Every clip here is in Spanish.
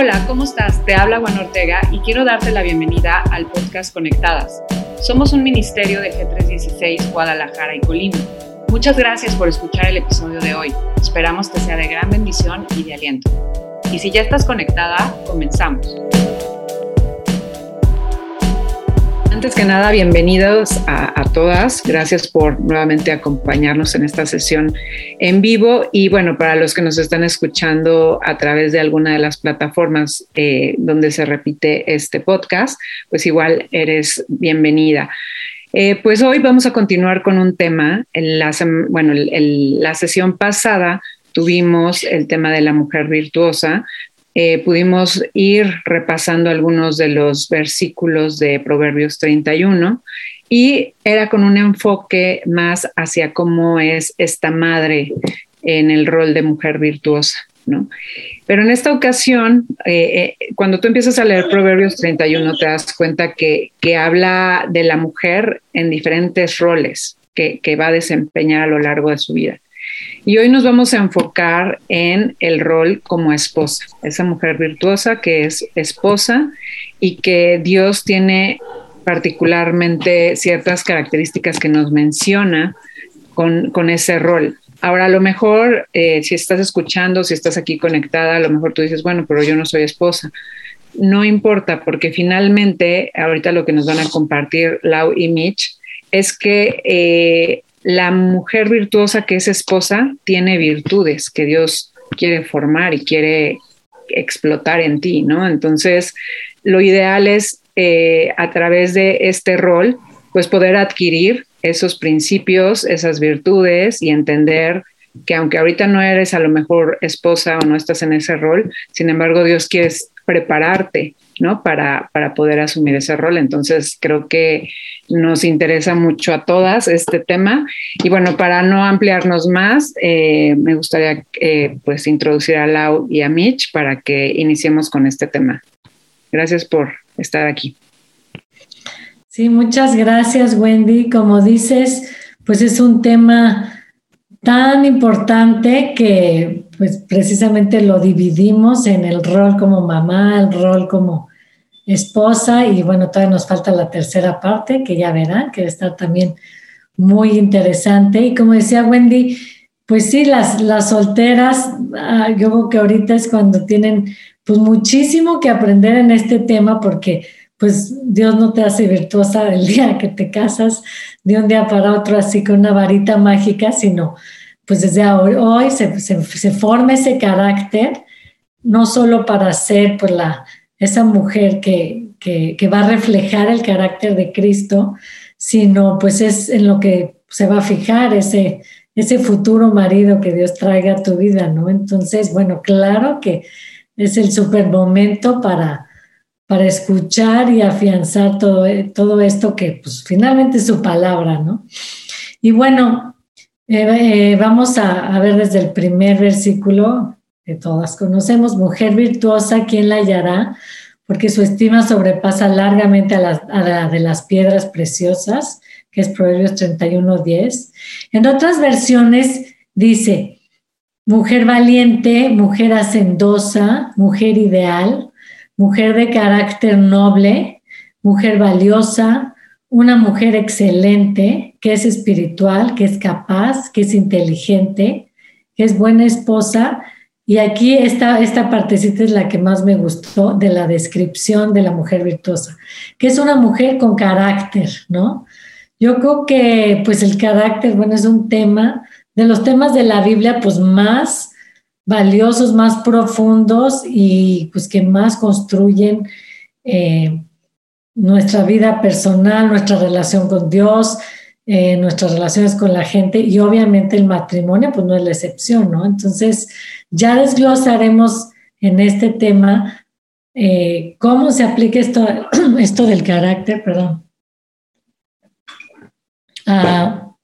Hola, ¿cómo estás? Te habla Juan Ortega y quiero darte la bienvenida al podcast Conectadas. Somos un ministerio de G316 Guadalajara y Colima. Muchas gracias por escuchar el episodio de hoy. Esperamos que sea de gran bendición y de aliento. Y si ya estás conectada, comenzamos. Antes que nada, bienvenidos a, todas. Gracias por nuevamente acompañarnos en esta sesión en vivo. Y bueno, para los que nos están escuchando a través de alguna de las plataformas eh, donde se repite este podcast, pues igual eres bienvenida. Eh, pues hoy vamos a continuar con un tema. En la, bueno, la sesión pasada tuvimos el tema de la mujer virtuosa, eh, pudimos ir repasando algunos de los versículos de Proverbios 31 y era con un enfoque más hacia cómo es esta madre en el rol de mujer virtuosa. ¿no? Pero en esta ocasión, eh, eh, cuando tú empiezas a leer Proverbios 31, te das cuenta que, que habla de la mujer en diferentes roles que, que va a desempeñar a lo largo de su vida. Y hoy nos vamos a enfocar en el rol como esposa, esa mujer virtuosa que es esposa y que Dios tiene particularmente ciertas características que nos menciona con, con ese rol. Ahora, a lo mejor, eh, si estás escuchando, si estás aquí conectada, a lo mejor tú dices, bueno, pero yo no soy esposa. No importa, porque finalmente, ahorita lo que nos van a compartir Lau y Mitch es que eh, la mujer virtuosa que es esposa tiene virtudes que Dios quiere formar y quiere explotar en ti, ¿no? Entonces, lo ideal es eh, a través de este rol, pues poder adquirir esos principios, esas virtudes y entender que aunque ahorita no eres a lo mejor esposa o no estás en ese rol, sin embargo Dios quiere prepararte, ¿no? Para, para poder asumir ese rol. Entonces creo que nos interesa mucho a todas este tema. Y bueno, para no ampliarnos más, eh, me gustaría eh, pues introducir a Lau y a Mitch para que iniciemos con este tema. Gracias por estar aquí. Sí, muchas gracias, Wendy. Como dices, pues es un tema tan importante que pues precisamente lo dividimos en el rol como mamá, el rol como esposa y bueno, todavía nos falta la tercera parte que ya verán, que está también muy interesante. Y como decía Wendy, pues sí, las, las solteras, ah, yo creo que ahorita es cuando tienen pues muchísimo que aprender en este tema porque pues Dios no te hace virtuosa el día que te casas de un día para otro así con una varita mágica, sino pues desde hoy, se, se, forma ese carácter, no solo para ser pues la, esa mujer que, que, va a reflejar el carácter de Cristo, sino pues es en lo que se va a fijar ese, ese futuro marido que Dios traiga a tu vida, ¿no? Entonces, bueno, claro que es el super momento para para escuchar y afianzar todo, todo esto que pues finalmente es su palabra, ¿no? Y bueno, eh, eh, vamos a, ver desde el primer versículo que todas conocemos, mujer virtuosa, ¿quién la hallará? Porque su estima sobrepasa largamente a la, de las piedras preciosas, que es Proverbios 31, 10. En otras versiones dice, mujer valiente, mujer hacendosa, mujer ideal, mujer de carácter noble, mujer valiosa, una mujer excelente, que es espiritual, que es capaz, que es inteligente, que es buena esposa. Y aquí esta, esta partecita es la que más me gustó de la descripción de la mujer virtuosa, que es una mujer con carácter, ¿no? Yo creo que pues el carácter, bueno, es un tema, de los temas de la Biblia, pues más valiosos, más profundos y pues que más construyen eh, nuestra vida personal, nuestra relación con Dios, eh, nuestras relaciones con la gente y obviamente el matrimonio pues no es la excepción, ¿no? Entonces ya desglosaremos en este tema eh, cómo se aplica esto, esto del carácter, perdón, a,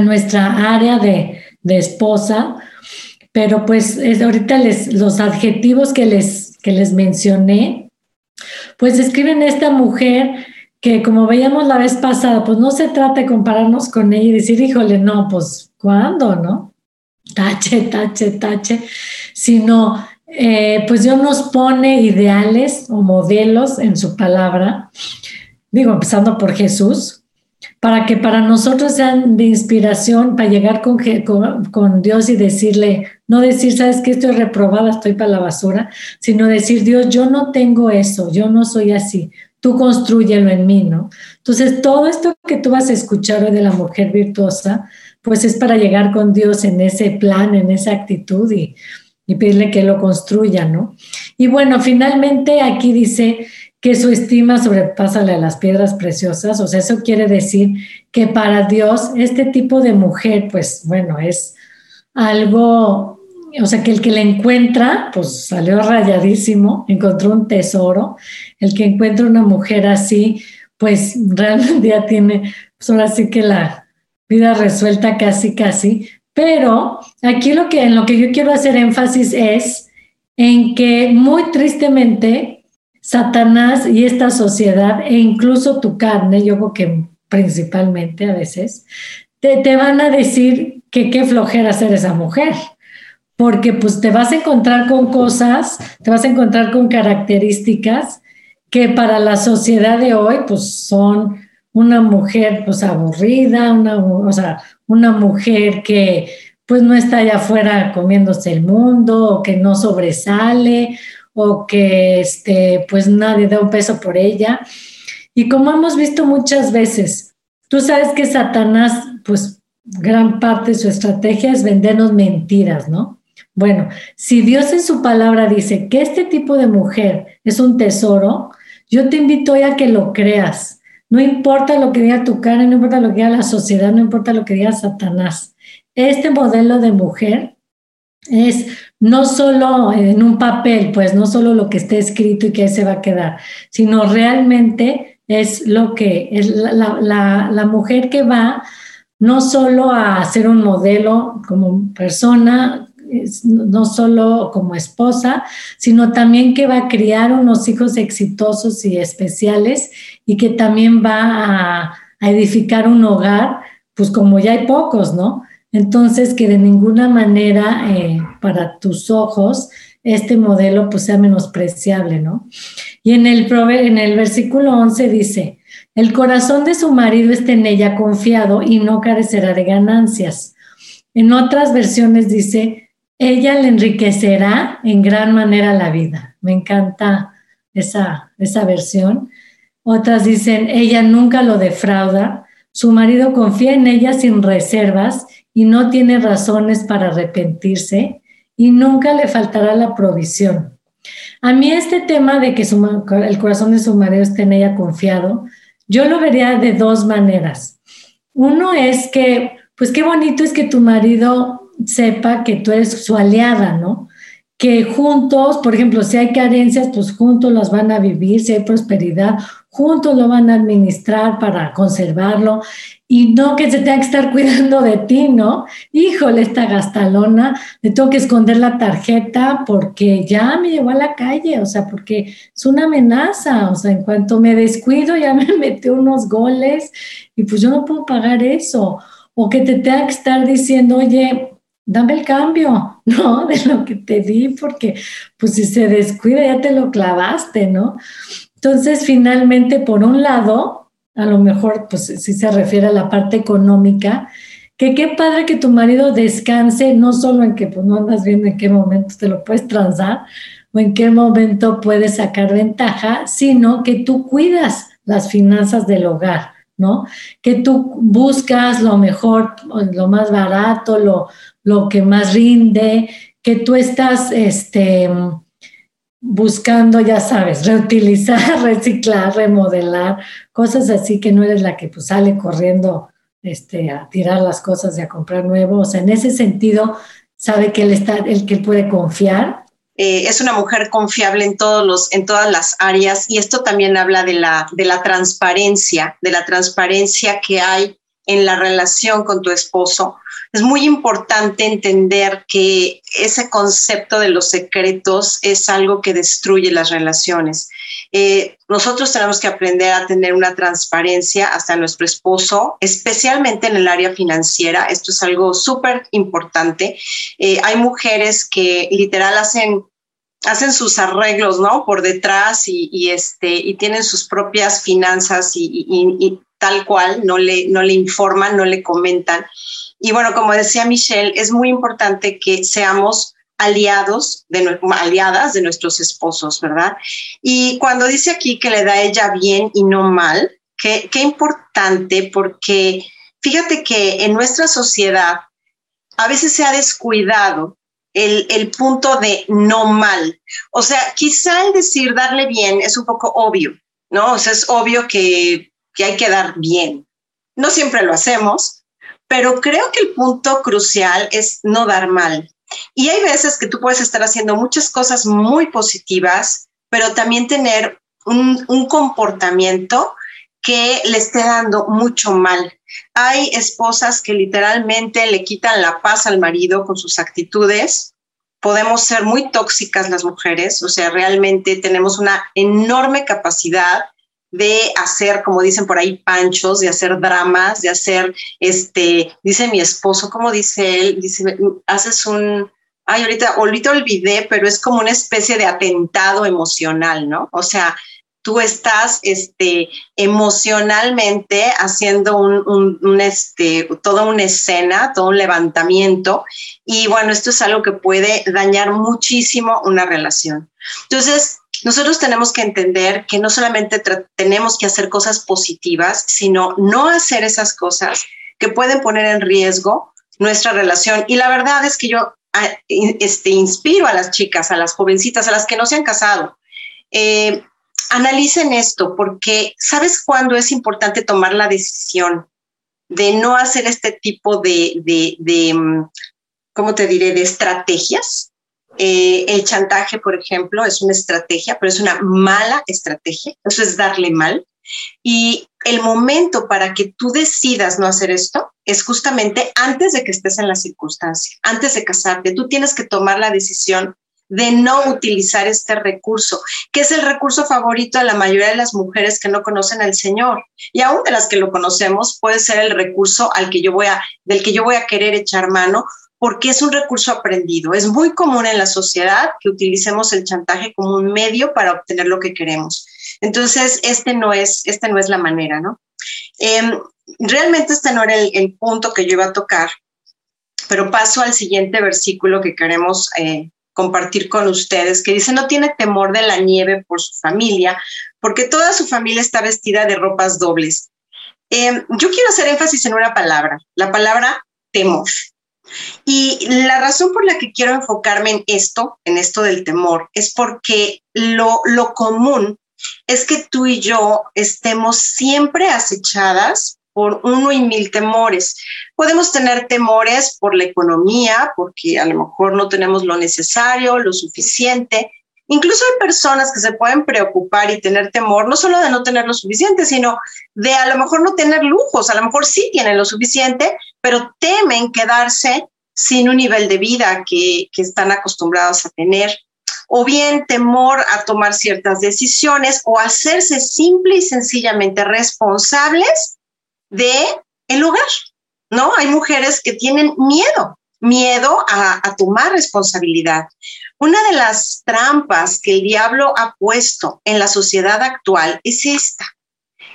nuestra área de, de esposa pero pues es, ahorita les, los adjetivos que les, que les mencioné, pues describen esta mujer que como veíamos la vez pasada, pues no se trata de compararnos con ella y decir, híjole, no, pues ¿cuándo, no? Tache, tache, tache, sino eh, pues Dios nos pone ideales o modelos en su palabra, digo, empezando por Jesús, para que para nosotros sean de inspiración para llegar con, con, Dios y decirle, no decir, sabes que estoy reprobada, estoy para la basura, sino decir, Dios, yo no tengo eso, yo no soy así, tú construyelo en mí, ¿no? Entonces, todo esto que tú vas a escuchar hoy de la mujer virtuosa, pues es para llegar con Dios en ese plan, en esa actitud y, y pedirle que lo construya, ¿no? Y bueno, finalmente aquí dice que su estima sobrepasa la de las piedras preciosas, o sea, eso quiere decir que para Dios este tipo de mujer, pues bueno, es algo, o sea, que el que la encuentra, pues salió rayadísimo, encontró un tesoro, el que encuentra una mujer así, pues realmente ya tiene, pues ahora sí que la vida resuelta casi, casi, pero aquí lo que, en lo que yo quiero hacer énfasis es en que muy tristemente Satanás y esta sociedad e incluso tu carne, yo creo que principalmente a veces, te, te van a decir que qué flojera ser esa mujer, porque pues te vas a encontrar con cosas, te vas a encontrar con características que para la sociedad de hoy pues son una mujer pues aburrida, una, o sea, una mujer que pues no está allá afuera comiéndose el mundo o que no sobresale o que este, pues nadie da un peso por ella. Y como hemos visto muchas veces, tú sabes que Satanás, pues gran parte de su estrategia es vendernos mentiras, ¿no? Bueno, si Dios en su palabra dice que este tipo de mujer es un tesoro, yo te invito a que lo creas. No importa lo que diga tu cara, no importa lo que diga la sociedad, no importa lo que diga Satanás. Este modelo de mujer es no solo en un papel, pues no solo lo que esté escrito y que ahí se va a quedar, sino realmente es lo que es la, la mujer que va no solo a ser un modelo como persona, no solo como esposa, sino también que va a criar unos hijos exitosos y especiales y que también va a, edificar un hogar, pues como ya hay pocos, ¿no? Entonces, que de ninguna manera eh, para tus ojos este modelo pues sea menospreciable, ¿no? Y en el, en el versículo 11 dice, el corazón de su marido está en ella confiado y no carecerá de ganancias. En otras versiones dice, ella le enriquecerá en gran manera la vida. Me encanta esa, esa versión. Otras dicen, ella nunca lo defrauda, su marido confía en ella sin reservas y no tiene razones para arrepentirse y nunca le faltará la provisión. A mí este tema de que el corazón de su marido esté en ella confiado, yo lo vería de dos maneras. Uno es que, pues qué bonito es que tu marido sepa que tú eres su aliada, ¿no? Que juntos, por ejemplo, si hay carencias, pues juntos las van a vivir, si hay prosperidad, juntos lo van a administrar para conservarlo y no que se tenga que estar cuidando de ti, ¿no? Híjole, esta gastalona, le tengo que esconder la tarjeta porque ya me llevó a la calle, o sea, porque es una amenaza, o sea, en cuanto me descuido ya me metió unos goles y pues yo no puedo pagar eso. O que te tenga que estar diciendo, oye, dame el cambio, ¿no? De lo que te di, porque pues si se descuida ya te lo clavaste, ¿no? Entonces, finalmente, por un lado, a lo mejor, pues si se refiere a la parte económica, que qué padre que tu marido descanse, no solo en que pues no andas viendo en qué momento te lo puedes transar o en qué momento puedes sacar ventaja, sino que tú cuidas las finanzas del hogar, ¿no? Que tú buscas lo mejor, lo más barato, lo, lo que más rinde, que tú estás este, buscando, ya sabes, reutilizar, reciclar, remodelar, cosas así que no eres la que pues, sale corriendo este, a tirar las cosas y a comprar nuevo. O sea, en ese sentido, sabe que él está, el que puede confiar. Eh, es una mujer confiable en, todos los, en todas las áreas y esto también habla de la, de la transparencia, de la transparencia que hay en la relación con tu esposo, es muy importante entender que ese concepto de los secretos es algo que destruye las relaciones. Eh, nosotros tenemos que aprender a tener una transparencia hasta nuestro esposo, especialmente en el área financiera. Esto es algo súper importante. Eh, hay mujeres que literal hacen hacen sus arreglos, ¿no? Por detrás y, este, y tienen sus propias finanzas y, tal cual, no le, no le informan, no le comentan. Y bueno, como decía Michelle, es muy importante que seamos aliados, de, aliadas de nuestros esposos, ¿verdad? Y cuando dice aquí que le da ella bien y no mal, qué, qué importante, porque fíjate que en nuestra sociedad a veces se ha descuidado el, punto de no mal. O sea, quizá el decir darle bien es un poco obvio, ¿no? O sea, es obvio que, que hay que dar bien. No siempre lo hacemos, pero creo que el punto crucial es no dar mal. Y hay veces que tú puedes estar haciendo muchas cosas muy positivas, pero también tener un, un comportamiento que le esté dando mucho mal. Hay esposas que literalmente le quitan la paz al marido con sus actitudes. Podemos ser muy tóxicas las mujeres, o sea, realmente tenemos una enorme capacidad de hacer, como dicen por ahí, panchos, de hacer dramas, de hacer, este, dice mi esposo, como dice él, dice, haces un, ay, ahorita, ahorita olvidé, pero es como una especie de atentado emocional, ¿no? O sea, tú estás este, emocionalmente haciendo un, este, toda una escena, todo un levantamiento. Y bueno, esto es algo que puede dañar muchísimo una relación. Entonces, nosotros tenemos que entender que no solamente tenemos que hacer cosas positivas, sino no hacer esas cosas que pueden poner en riesgo nuestra relación. Y la verdad es que yo ah, este, inspiro a las chicas, a las jovencitas, a las que no se han casado. Eh, analicen esto, porque ¿sabes cuándo es importante tomar la decisión de no hacer este tipo de, de, mm, ¿cómo te diré?, de estrategias. Eh, el chantaje, por ejemplo, es una estrategia, pero es una mala estrategia. Eso es darle mal. Y el momento para que tú decidas no hacer esto es justamente antes de que estés en la circunstancia, antes de casarte. Tú tienes que tomar la decisión de no utilizar este recurso, que es el recurso favorito de la mayoría de las mujeres que no conocen al Señor. Y aún de las que lo conocemos, puede ser el recurso al que yo voy a, del que yo voy a querer echar mano, porque es un recurso aprendido. Es muy común en la sociedad que utilicemos el chantaje como un medio para obtener lo que queremos. Entonces, este no es, este no es la manera, ¿no? Em, realmente este no era el, punto que yo iba a tocar, pero paso al siguiente versículo que queremos eh, compartir con ustedes, que dice, no tiene temor de la nieve por su familia, porque toda su familia está vestida de ropas dobles. Em, yo quiero hacer énfasis en una palabra, la palabra temor. Y la razón por la que quiero enfocarme en esto, en esto del temor, es porque lo, lo común es que tú y yo estemos siempre acechadas por uno y mil temores. Podemos tener temores por la economía, porque a lo mejor no tenemos lo necesario, lo suficiente. Incluso hay personas que se pueden preocupar y tener temor, no solo de no tener lo suficiente, sino de a lo mejor no tener lujos, a lo mejor sí tienen lo suficiente, pero temen quedarse sin un nivel de vida que, que están acostumbrados a tener o bien temor a tomar ciertas decisiones o hacerse simple y sencillamente responsables de el hogar, ¿no? Hay mujeres que tienen miedo, miedo a, a tomar responsabilidad. Una de las trampas que el diablo ha puesto en la sociedad actual es esta.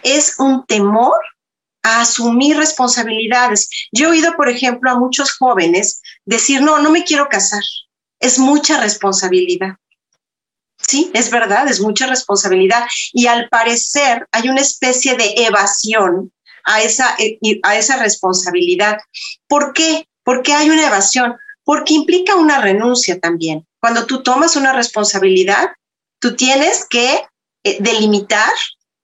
Es un temor a asumir responsabilidades. Yo he oído, por ejemplo, a muchos jóvenes decir, no, no me quiero casar. Es mucha responsabilidad. Sí, es verdad, es mucha responsabilidad. Y al parecer hay una especie de evasión a esa, eh, a esa responsabilidad. ¿Por qué? Porque hay una evasión, porque implica una renuncia también. Cuando tú tomas una responsabilidad, tú tienes que eh, delimitar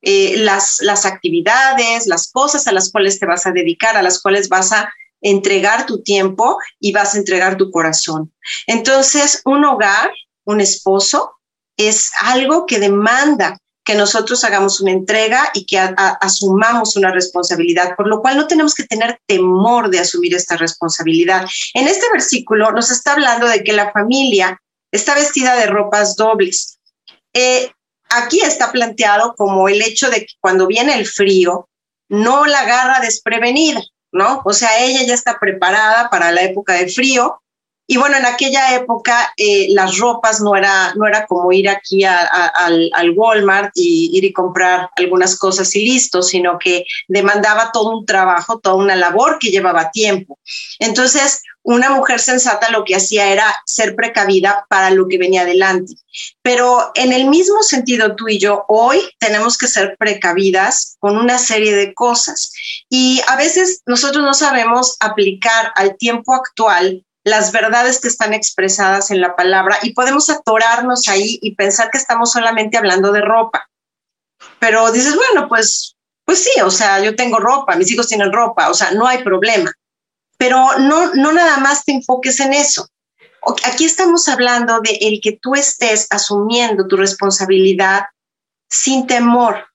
eh, las, las actividades, las cosas a las cuales te vas a dedicar, a las cuales vas a entregar tu tiempo y vas a entregar tu corazón. Entonces, un hogar, un esposo, es algo que demanda que nosotros hagamos una entrega y que asumamos una responsabilidad, por lo cual no tenemos que tener temor de asumir esta responsabilidad. En este versículo nos está hablando de que la familia está vestida de ropas dobles. Eh, aquí está planteado como el hecho de que cuando viene el frío, no la agarra desprevenida, ¿no? O sea, ella ya está preparada para la época de frío Y bueno, en aquella época eh, las ropas no era, no era como ir aquí al, al, Walmart y ir y comprar algunas cosas y listo, sino que demandaba todo un trabajo, toda una labor que llevaba tiempo. Entonces, una mujer sensata lo que hacía era ser precavida para lo que venía adelante. Pero en el mismo sentido tú y yo, hoy tenemos que ser precavidas con una serie de cosas. Y a veces nosotros no sabemos aplicar al tiempo actual las verdades que están expresadas en la palabra y podemos atorarnos ahí y pensar que estamos solamente hablando de ropa. Pero dices, bueno, pues, pues sí, o sea, yo tengo ropa, mis hijos tienen ropa, o sea, no hay problema. Pero no, no nada más te enfoques en eso. Aquí estamos hablando de el que tú estés asumiendo tu responsabilidad sin temor,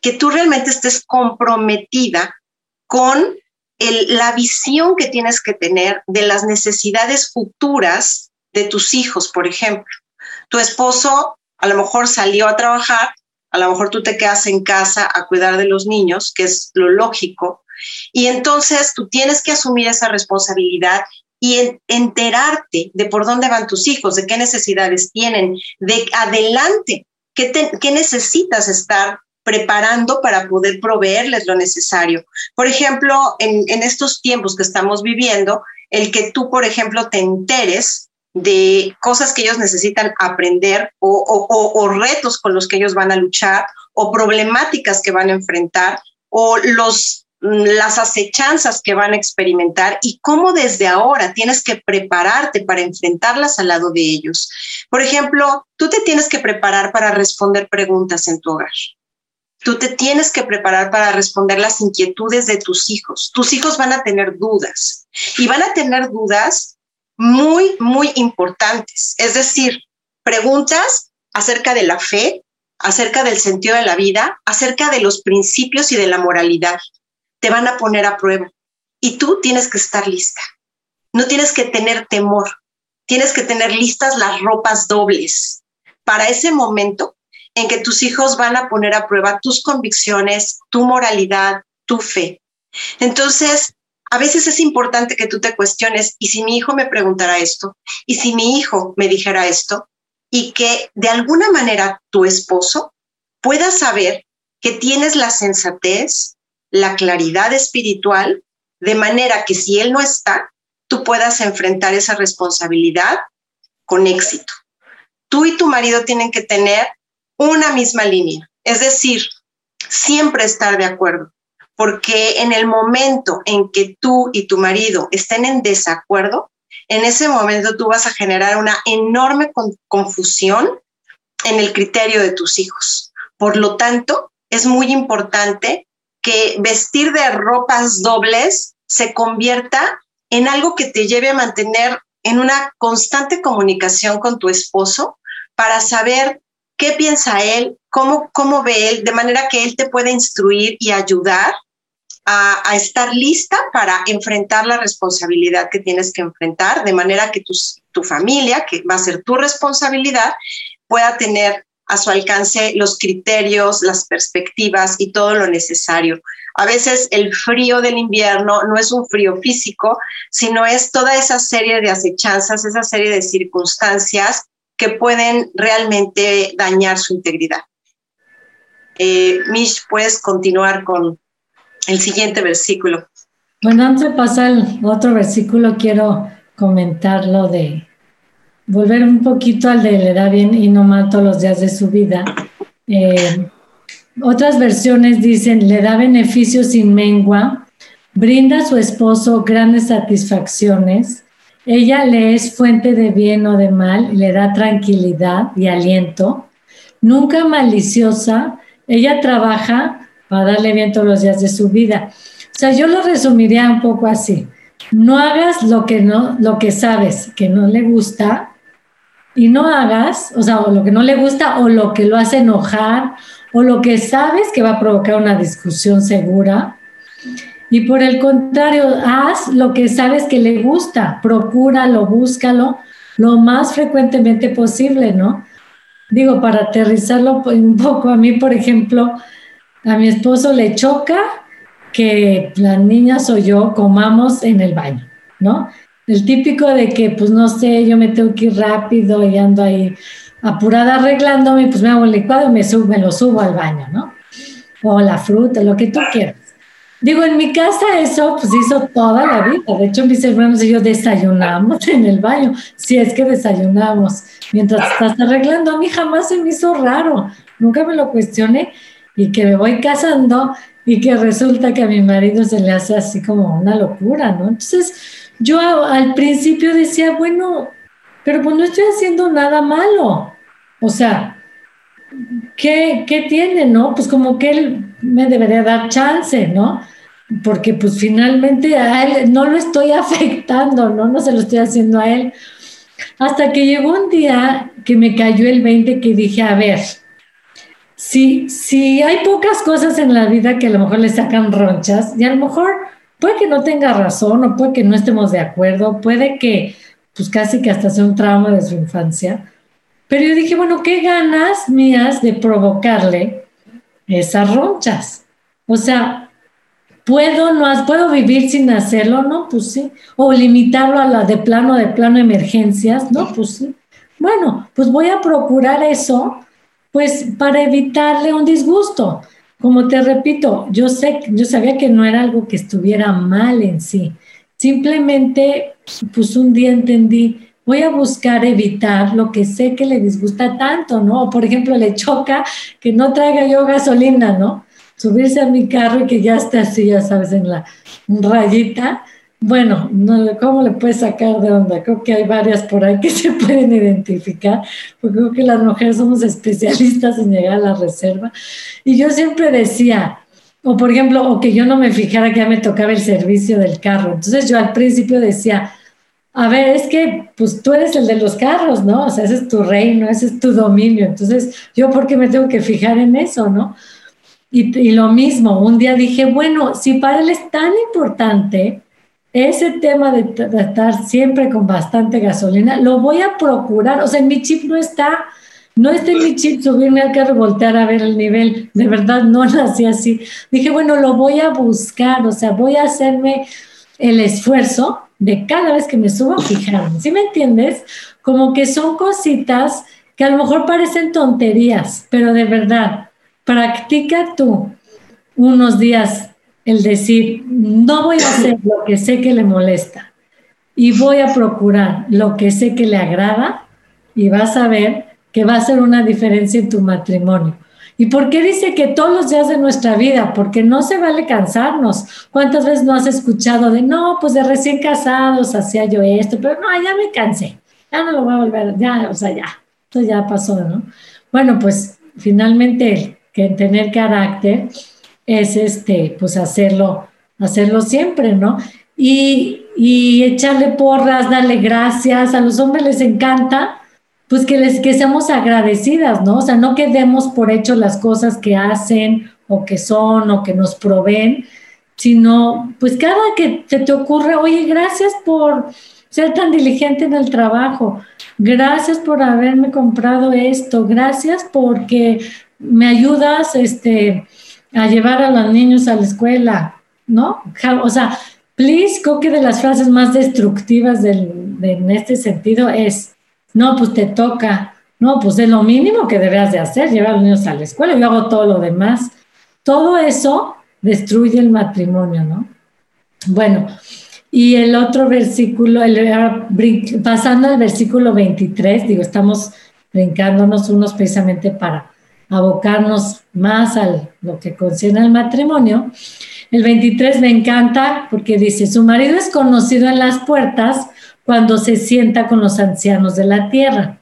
que tú realmente estés comprometida con la visión que tienes que tener de las necesidades futuras de tus hijos, por ejemplo. Tu esposo a lo mejor salió a trabajar, a lo mejor tú te quedas en casa a cuidar de los niños, que es lo lógico, y entonces tú tienes que asumir esa responsabilidad y enterarte de por dónde van tus hijos, de qué necesidades tienen, de adelante, qué, qué necesitas estar preparando para poder proveerles lo necesario. Por ejemplo, en, estos tiempos que estamos viviendo, el que tú, por ejemplo, te enteres de cosas que ellos necesitan aprender o, o, retos con los que ellos van a luchar o problemáticas que van a enfrentar o los, las acechanzas que van a experimentar y cómo desde ahora tienes que prepararte para enfrentarlas al lado de ellos. Por ejemplo, tú te tienes que preparar para responder preguntas en tu hogar. Tú te tienes que preparar para responder las inquietudes de tus hijos. Tus hijos van a tener dudas y van a tener dudas muy, muy importantes. Es decir, preguntas acerca de la fe, acerca del sentido de la vida, acerca de los principios y de la moralidad. Te van a poner a prueba y tú tienes que estar lista. No tienes que tener temor. Tienes que tener listas las ropas dobles. Para ese momento en que tus hijos van a poner a prueba tus convicciones, tu moralidad, tu fe. Entonces, a veces es importante que tú te cuestiones, ¿y si mi hijo me preguntara esto? ¿Y si mi hijo me dijera esto? Y que de alguna manera tu esposo pueda saber que tienes la sensatez, la claridad espiritual, de manera que si él no está, tú puedas enfrentar esa responsabilidad con éxito. Tú y tu marido tienen que tener una misma línea. Es decir, siempre estar de acuerdo, porque en el momento en que tú y tu marido estén en desacuerdo, en ese momento tú vas a generar una enorme confusión en el criterio de tus hijos. Por lo tanto, es muy importante que vestir de ropas dobles se convierta en algo que te lleve a mantener en una constante comunicación con tu esposo para saber qué piensa él, cómo, cómo ve él, de manera que él te pueda instruir y ayudar a, estar lista para enfrentar la responsabilidad que tienes que enfrentar, de manera que tu familia, que va a ser tu responsabilidad, pueda tener a su alcance los criterios, las perspectivas y todo lo necesario. A veces el frío del invierno no es un frío físico, sino es toda esa serie de acechanzas, esa serie de circunstancias que pueden realmente dañar su integridad. Eh, Mish, puedes continuar con el siguiente versículo. Bueno, antes de pasar al otro versículo, quiero comentar lo de volver un poquito al de le da bien y no mal todos los días de su vida. Eh, otras versiones dicen, le da beneficios sin mengua, brinda a su esposo grandes satisfacciones, ella le es fuente de bien o de mal, le da tranquilidad y aliento. Nunca maliciosa, ella trabaja para darle bien todos los días de su vida. O sea, yo lo resumiría un poco así. No hagas lo que no, lo que sabes que no le gusta y no hagas, o sea, lo que no le gusta o lo que lo hace enojar o lo que sabes que va a provocar una discusión segura y por el contrario, haz lo que sabes que le gusta, procúralo, búscalo lo más frecuentemente posible, ¿no? Digo, para aterrizarlo un poco, a mí, por ejemplo, a mi esposo le choca que las niñas o yo comamos en el baño, ¿no? El típico de que, pues no sé, yo me tengo que ir rápido y ando ahí apurada arreglándome, pues me hago el licuado y me, subo, me lo subo al baño, ¿no? O la fruta, lo que tú quieras. Digo, en mi casa eso pues hizo toda la vida. De hecho, mis hermanos y yo desayunamos en el baño, si es que desayunamos. Mientras estás arreglando, a mí jamás se me hizo raro, nunca me lo cuestioné. Y que me voy casando y que resulta que a mi marido se le hace así como una locura, ¿no? Entonces, yo al principio decía, bueno, pero pues no estoy haciendo nada malo. O sea, ¿qué, qué tiene, no? Pues como que él me debería dar chance, ¿no? Porque pues finalmente a él no lo estoy afectando, ¿no? No se lo estoy haciendo a él. Hasta que llegó un día que me cayó el 20 que dije, a ver, si, si hay pocas cosas en la vida que a lo mejor le sacan ronchas, y a lo mejor puede que no tenga razón o puede que no estemos de acuerdo, puede que pues casi que hasta sea un trauma de su infancia, pero yo dije, bueno, qué ganas mías de provocarle esas ronchas. O sea, ¿puedo, no, ¿puedo vivir sin hacerlo? No, pues sí. O limitarlo a la de plano, de plano emergencias, no, pues sí. Bueno, pues voy a procurar eso, pues para evitarle un disgusto. Como te repito, yo sé, yo sabía que no era algo que estuviera mal en sí. Simplemente, pues un día entendí, voy a buscar evitar lo que sé que le disgusta tanto, ¿no? Por ejemplo, le choca que no traiga yo gasolina, ¿no? Subirse a mi carro y que ya esté así, ya sabes, en la rayita. Bueno, no, ¿cómo le puedes sacar de onda? Creo que hay varias por ahí que se pueden identificar, porque creo que las mujeres somos especialistas en llegar a la reserva. Y yo siempre decía, o por ejemplo, o que yo no me fijara que ya me tocaba el servicio del carro. Entonces yo al principio decía, a ver, es que pues tú eres el de los carros, ¿no? O sea, ese es tu reino, ese es tu dominio. Entonces, ¿yo por qué me tengo que fijar en eso, no? Y, lo mismo, un día dije, bueno, si para él es tan importante ese tema de, de estar siempre con bastante gasolina, lo voy a procurar. O sea, mi chip no está, no está en mi chip subirme al carro y voltear a ver el nivel. De verdad, no nací así. Dije, bueno, lo voy a buscar, o sea, voy a hacerme el esfuerzo de cada vez que me subo fijarme. ¿Sí me entiendes? Como que son cositas que a lo mejor parecen tonterías, pero de verdad, practica tú unos días el decir, no voy a hacer lo que sé que le molesta y voy a procurar lo que sé que le agrada y vas a ver que va a ser una diferencia en tu matrimonio. ¿Y por qué dice que todos los días de nuestra vida? Porque no se vale cansarnos. ¿Cuántas veces no has escuchado de, no, pues de recién casados hacía yo esto, pero no, ya me cansé, ya no lo voy a volver, ya, o sea, ya, esto ya pasó, ¿no? Bueno, pues finalmente que tener carácter es este, pues hacerlo, hacerlo siempre, ¿no? Y, y echarle porras, darle gracias, a los hombres les encanta pues que les que seamos agradecidas, ¿no? O sea, no que demos por hecho las cosas que hacen o que son o que nos proveen, sino pues cada que te, te ocurre, oye, gracias por ser tan diligente en el trabajo, gracias por haberme comprado esto, gracias porque me ayudas este, a llevar a los niños a la escuela, ¿no? O sea, please, creo que de las frases más destructivas del, de, en este sentido es, no, pues te toca. No, pues es lo mínimo que debes de hacer, llevar a los niños a la escuela, yo hago todo lo demás. Todo eso destruye el matrimonio, ¿no? Bueno, y el otro versículo, pasando al versículo 23, digo, estamos brincándonos unos precisamente para abocarnos más a lo que concierne al matrimonio. El 23 me encanta porque dice, su marido es conocido en las puertas cuando se sienta con los ancianos de la tierra.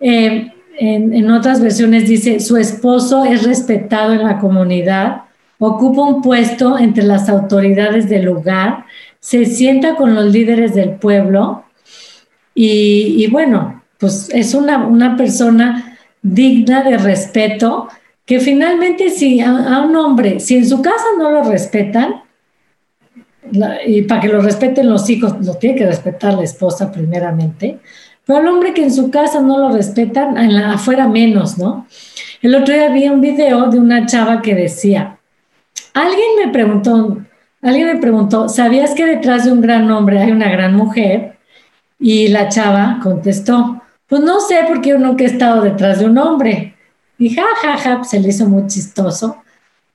Eh, en, otras versiones dice, su esposo es respetado en la comunidad, ocupa un puesto entre las autoridades del lugar, se sienta con los líderes del pueblo y, bueno, pues es una, una, persona digna de respeto que finalmente si a, un hombre, si en su casa no lo respetan, y para que lo respeten los hijos, lo tiene que respetar la esposa primeramente, pero al hombre que en su casa no lo respetan, en la, afuera menos, ¿no? El otro día vi un video de una chava que decía, alguien me preguntó, alguien me preguntó, ¿sabías que detrás de un gran hombre hay una gran mujer? Y la chava contestó, pues no sé porque yo nunca he estado detrás de un hombre. Y ja, ja, ja, pues se le hizo muy chistoso.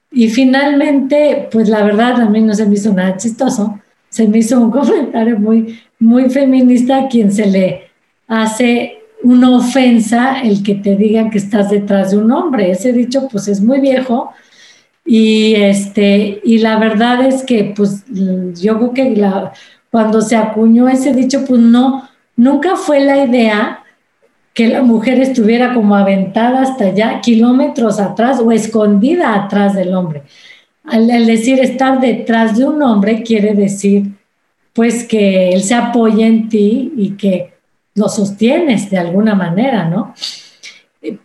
Y finalmente, pues la verdad a mí no se me hizo nada chistoso. Se me hizo un comentario muy, muy feminista a quien se le hace una ofensa el que te digan que estás detrás de un hombre. Ese dicho pues es muy viejo y este y la verdad es que pues yo creo que cuando se acuñó ese dicho pues no nunca fue la idea que la mujer estuviera como aventada hasta allá, kilómetros atrás o escondida atrás del hombre. Al, decir estar detrás de un hombre quiere decir pues que él se apoya en ti y que lo sostienes de alguna manera, ¿no?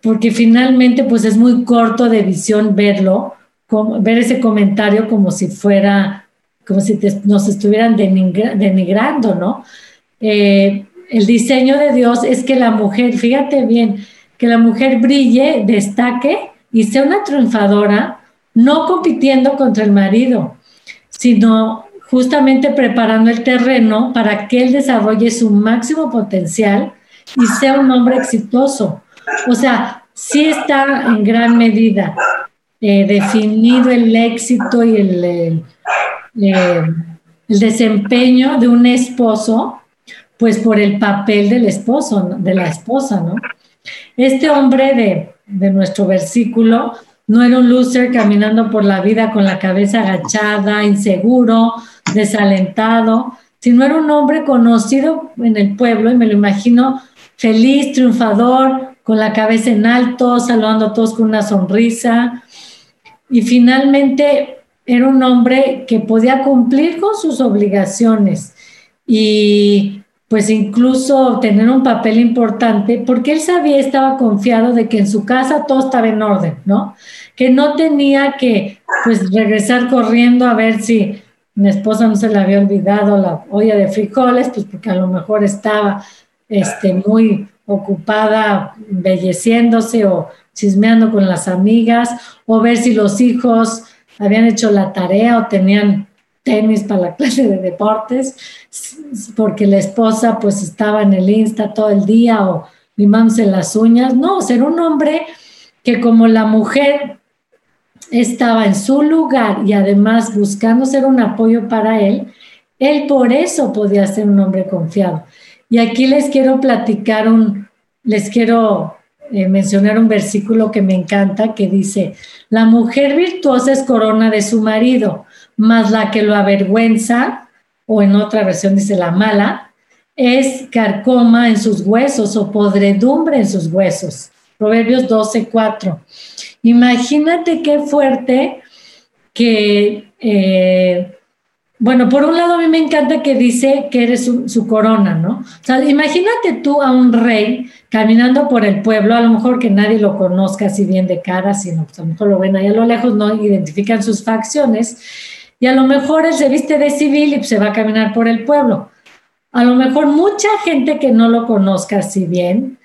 Porque finalmente pues es muy corto de visión verlo, ver ese comentario como si fuera, como si nos estuvieran denigrando, ¿no? Eh, el diseño de Dios es que la mujer, fíjate bien, que la mujer brille, destaque y sea una triunfadora, no compitiendo contra el marido, sino justamente preparando el terreno para que él desarrolle su máximo potencial y sea un hombre exitoso. O sea, sí está en gran medida eh, definido el éxito y el, eh, el desempeño de un esposo pues por el papel del esposo, de la esposa, ¿no? Este hombre de, nuestro versículo no era un loser caminando por la vida con la cabeza agachada, inseguro, desalentado, sino era un hombre conocido en el pueblo y me lo imagino feliz, triunfador, con la cabeza en alto, saludando a todos con una sonrisa. Y finalmente era un hombre que podía cumplir con sus obligaciones y pues incluso tener un papel importante, porque él sabía, estaba confiado de que en su casa todo estaba en orden, ¿no? Que no tenía que, pues, regresar corriendo a ver si mi esposa no se le había olvidado la olla de frijoles, pues porque a lo mejor estaba este, muy ocupada embelleciéndose o chismeando con las amigas, o ver si los hijos habían hecho la tarea o tenían tenis para la clase de deportes, porque la esposa pues estaba en el Insta todo el día o limándose las uñas. No, ser un hombre que como la mujer estaba en su lugar y además buscando ser un apoyo para él, él por eso podía ser un hombre confiado. Y aquí les quiero platicar un, les quiero eh, mencionar un versículo que me encanta que dice, la mujer virtuosa es corona de su marido más la que lo avergüenza, o en otra versión dice la mala, es carcoma en sus huesos o podredumbre en sus huesos. Proverbios 12, 4. Imagínate qué fuerte que, eh, bueno, por un lado a mí me encanta que dice que eres su, su, corona, ¿no? O sea, imagínate tú a un rey caminando por el pueblo, a lo mejor que nadie lo conozca así bien de cara, sino pues a lo mejor lo ven ahí a lo lejos, no identifican sus facciones y a lo mejor él se viste de civil y se va a caminar por el pueblo. A lo mejor mucha gente que no lo conozca así bien,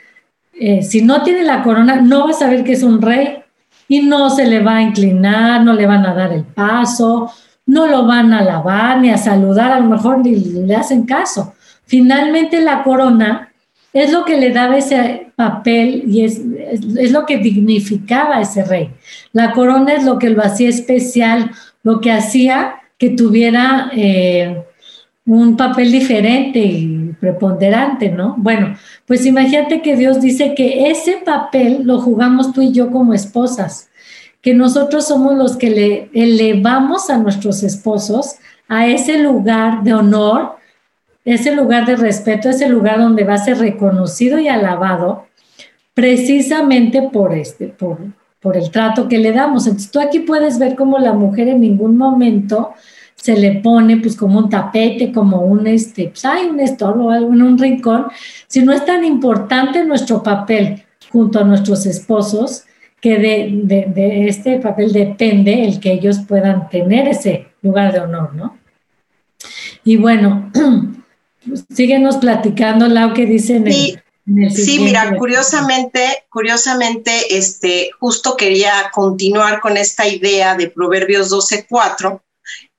eh, si no tiene la corona, no va a saber que es un rey y no se le va a inclinar, no le van a dar el paso, no lo van a alabar ni a saludar, a lo mejor ni le hacen caso. Finalmente la corona es lo que le daba ese papel y es, es, lo que dignificaba a ese rey. La corona es lo que lo hacía especial, lo que hacía que tuviera eh, un papel diferente y preponderante, ¿no? Bueno, pues imagínate que Dios dice que ese papel lo jugamos tú y yo como esposas, que nosotros somos los que le elevamos a nuestros esposos a ese lugar de honor, ese lugar de respeto, ese lugar donde va a ser reconocido y alabado, precisamente por este, por, por el trato que le damos. Entonces tú aquí puedes ver cómo la mujer en ningún momento se le pone pues como un tapete, como un este, pues hay un estorbo, en un rincón, si no es tan importante nuestro papel junto a nuestros esposos, que de, este papel depende el que ellos puedan tener ese lugar de honor, ¿no? Y bueno, síguenos platicando, Lau, que dicen... Sí. Sí, mira, curiosamente, curiosamente, este, justo quería continuar con esta idea de Proverbios 12.4,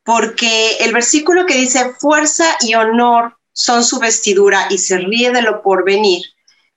porque el versículo que dice fuerza y honor son su vestidura y se ríe de lo por venir,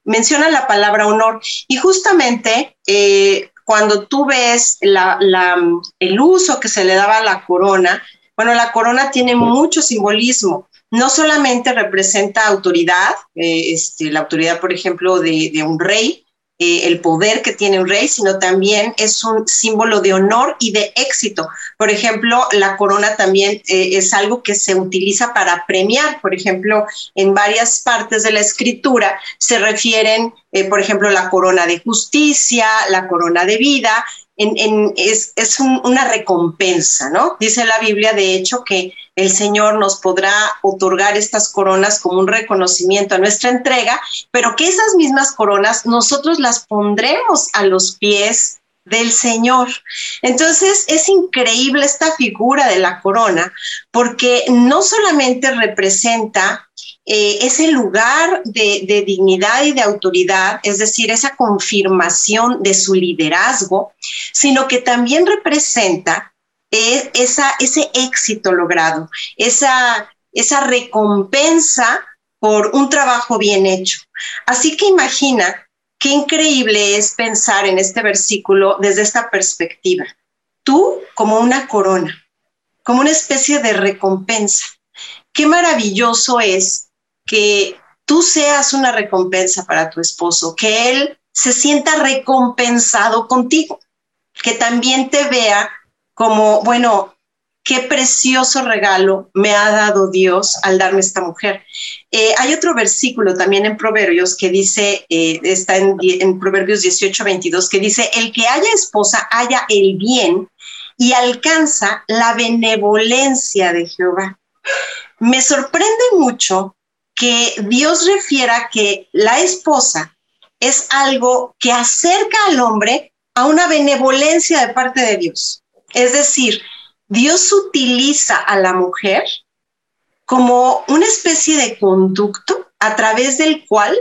menciona la palabra honor. Y justamente eh, cuando tú ves el uso que se le daba a la corona, bueno, la corona tiene mucho simbolismo. No solamente representa autoridad, eh, este, la autoridad, por ejemplo, de, un rey, eh, el poder que tiene un rey, sino también es un símbolo de honor y de éxito. Por ejemplo, la corona también eh, es algo que se utiliza para premiar. Por ejemplo, en varias partes de la escritura se refieren, eh, por ejemplo, la corona de justicia, la corona de vida, es, una recompensa, ¿no? Dice la Biblia, de hecho, que el Señor nos podrá otorgar estas coronas como un reconocimiento a nuestra entrega, pero que esas mismas coronas nosotros las pondremos a los pies del Señor. Entonces es increíble esta figura de la corona porque no solamente representa eh, ese lugar de, dignidad y de autoridad, es decir, esa confirmación de su liderazgo, sino que también representa ese éxito logrado, esa, esa recompensa por un trabajo bien hecho. Así que imagina qué increíble es pensar en este versículo desde esta perspectiva. Tú como una corona, como una especie de recompensa. Qué maravilloso es que tú seas una recompensa para tu esposo, que él se sienta recompensado contigo, que también te vea como, bueno, qué precioso regalo me ha dado Dios al darme esta mujer. Eh, hay otro versículo también en Proverbios que dice, eh, está en, en, Proverbios 18, 22, que dice, el que haya esposa haya el bien y alcanza la benevolencia de Jehová. Me sorprende mucho que Dios refiera que la esposa es algo que acerca al hombre a una benevolencia de parte de Dios. Es decir, Dios utiliza a la mujer como una especie de conducto a través del cual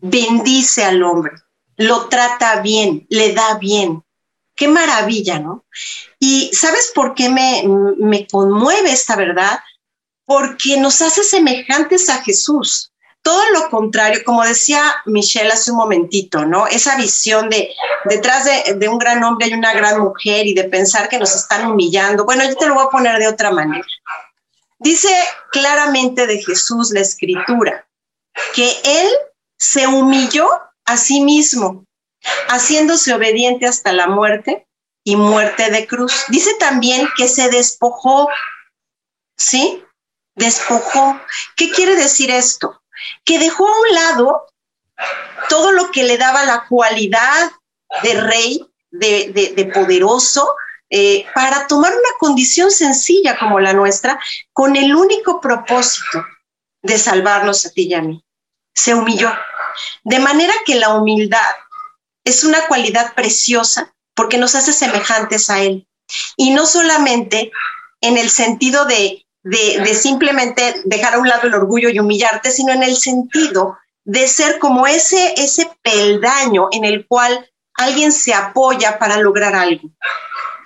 bendice al hombre, lo trata bien, le da bien. Qué maravilla, ¿no? Y ¿sabes por qué me, me conmueve esta verdad? Porque nos hace semejantes a Jesús todo lo contrario, como decía Michelle hace un momentito, ¿no? Esa visión de detrás de, un gran hombre hay una gran mujer y de pensar que nos están humillando. Bueno, yo te lo voy a poner de otra manera. Dice claramente de Jesús la escritura que él se humilló a sí mismo, haciéndose obediente hasta la muerte y muerte de cruz. Dice también que se despojó, ¿sí? Despojó. ¿Qué quiere decir esto? Que dejó a un lado todo lo que le daba la cualidad de rey, de, poderoso, eh, para tomar una condición sencilla como la nuestra, con el único propósito de salvarnos a ti y a mí. Se humilló. De manera que la humildad es una cualidad preciosa porque nos hace semejantes a Él. Y no solamente en el sentido de de, simplemente dejar a un lado el orgullo y humillarte, sino en el sentido de ser como ese, ese peldaño en el cual alguien se apoya para lograr algo.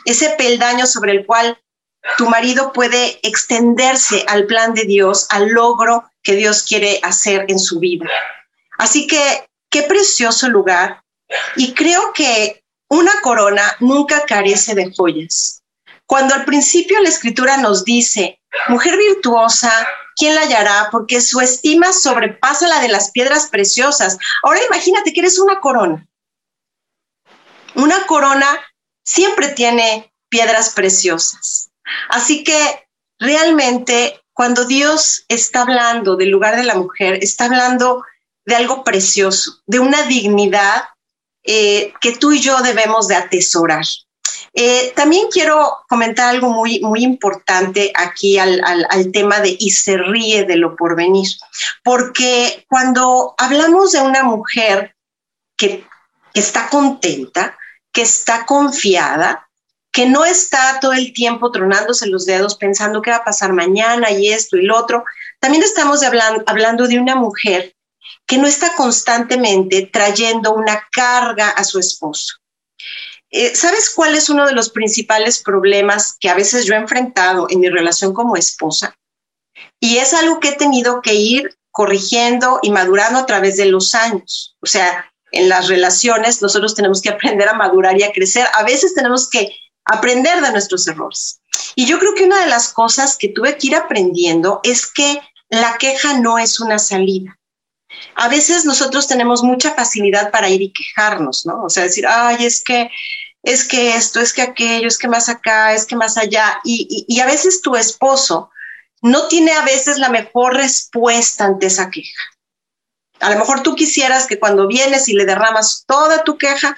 Ese peldaño sobre el cual tu marido puede extenderse al plan de Dios, al logro que Dios quiere hacer en su vida. Así que qué precioso lugar. Y creo que una corona nunca carece de joyas. Cuando al principio la escritura nos dice, mujer virtuosa, ¿quién la hallará? Porque su estima sobrepasa la de las piedras preciosas. Ahora imagínate que eres una corona. Una corona siempre tiene piedras preciosas. Así que realmente cuando Dios está hablando del lugar de la mujer, está hablando de algo precioso, de una dignidad eh, que tú y yo debemos de atesorar. Eh, también quiero comentar algo muy, muy importante aquí al, tema de y se ríe de lo por venir, porque cuando hablamos de una mujer que, está contenta, que está confiada, que no está todo el tiempo tronándose los dedos pensando qué va a pasar mañana y esto y lo otro, también estamos hablando de una mujer que no está constantemente trayendo una carga a su esposo. Eh, ¿sabes cuál es uno de los principales problemas que a veces yo he enfrentado en mi relación como esposa? Y es algo que he tenido que ir corrigiendo y madurando a través de los años. O sea, en las relaciones nosotros tenemos que aprender a madurar y a crecer. A veces tenemos que aprender de nuestros errores. Y yo creo que una de las cosas que tuve que ir aprendiendo es que la queja no es una salida. A veces nosotros tenemos mucha facilidad para ir y quejarnos, ¿no? O sea, decir, ay, es que, es que esto, es que aquello, es que más acá, es que más allá. Y, y, a veces tu esposo no tiene a veces la mejor respuesta ante esa queja. A lo mejor tú quisieras que cuando vienes y le derramas toda tu queja,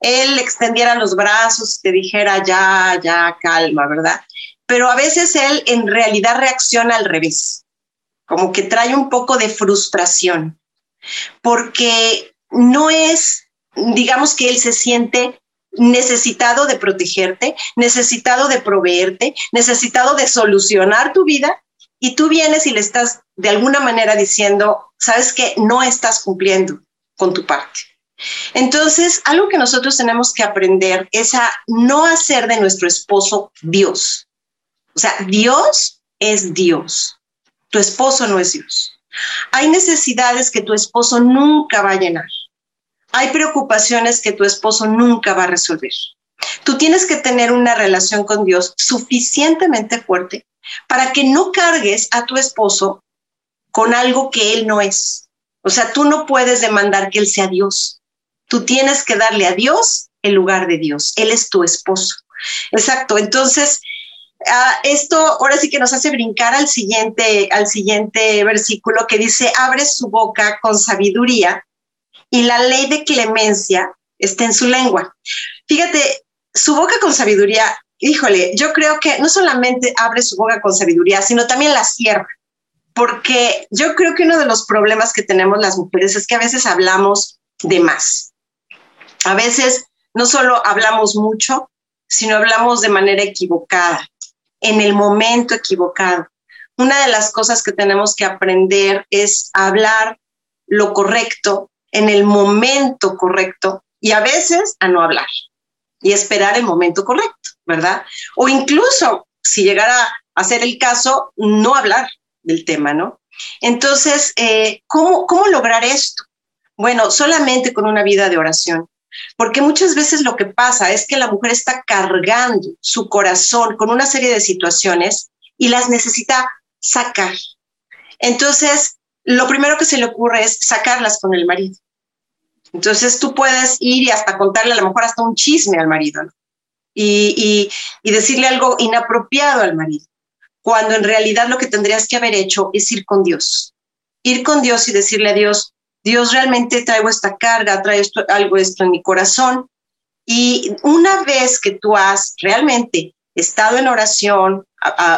él extendiera los brazos y te dijera, ya, ya, calma, ¿verdad? Pero a veces él en realidad reacciona al revés, como que trae un poco de frustración, porque no es, digamos que él se siente necesitado de protegerte, necesitado de proveerte, necesitado de solucionar tu vida, y tú vienes y le estás de alguna manera diciendo, sabes que no estás cumpliendo con tu parte. Entonces, algo que nosotros tenemos que aprender es a no hacer de nuestro esposo Dios. O sea, Dios es Dios. Tu esposo no es Dios. Hay necesidades que tu esposo nunca va a llenar. Hay preocupaciones que tu esposo nunca va a resolver. Tú tienes que tener una relación con Dios suficientemente fuerte para que no cargues a tu esposo con algo que él no es. O sea, tú no puedes demandar que él sea Dios. Tú tienes que darle a Dios el lugar de Dios. Él es tu esposo. Exacto. Entonces, uh, esto ahora sí que nos hace brincar al siguiente, al siguiente versículo que dice, abre su boca con sabiduría y la ley de clemencia está en su lengua. Fíjate, su boca con sabiduría híjole, yo creo que no solamente abre su boca con sabiduría, sino también la cierra. Porque yo creo que uno de los problemas que tenemos las mujeres es que a veces hablamos de más. A veces no solo hablamos mucho, sino hablamos de manera equivocada, en el momento equivocado. Una de las cosas que tenemos que aprender es hablar lo correcto en el momento correcto y a veces a no hablar y esperar el momento correcto, ¿verdad? O incluso, si llegara a ser el caso, no hablar del tema, ¿no? Entonces, eh, ¿cómo, ¿cómo lograr esto? Bueno, solamente con una vida de oración, porque muchas veces lo que pasa es que la mujer está cargando su corazón con una serie de situaciones y las necesita sacar. Entonces, lo primero que se le ocurre es sacarlas con el marido. Entonces tú puedes ir y hasta contarle a lo mejor hasta un chisme al marido y, decirle algo inapropiado al marido, cuando en realidad lo que tendrías que haber hecho es ir con Dios, ir con Dios y decirle a Dios, Dios realmente traigo esta carga, traigo esto, algo esto en mi corazón. Y una vez que tú has realmente estado en oración,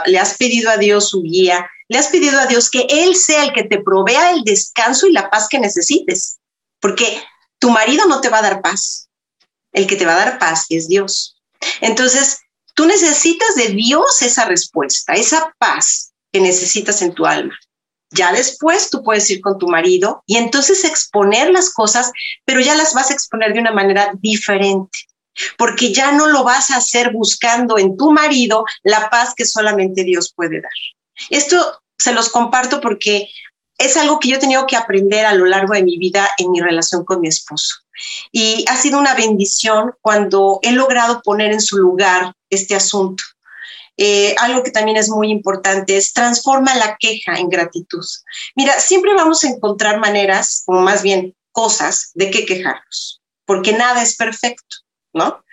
le has pedido a Dios su guía, le has pedido a Dios que Él sea el que te provea el descanso y la paz que necesites. Porque tu marido no te va a dar paz. El que te va a dar paz es Dios. Entonces, tú necesitas de Dios esa respuesta, esa paz que necesitas en tu alma. Ya después tú puedes ir con tu marido y entonces exponer las cosas, pero ya las vas a exponer de una manera diferente, porque ya no lo vas a hacer buscando en tu marido la paz que solamente Dios puede dar. Esto se los comparto porque es algo que yo he tenido que aprender a lo largo de mi vida en mi relación con mi esposo. Y ha sido una bendición cuando he logrado poner en su lugar este asunto. Eh, algo que también es muy importante es transforma la queja en gratitud. Mira, siempre vamos a encontrar maneras, o más bien cosas, de qué quejarnos, porque nada es perfecto, ¿no?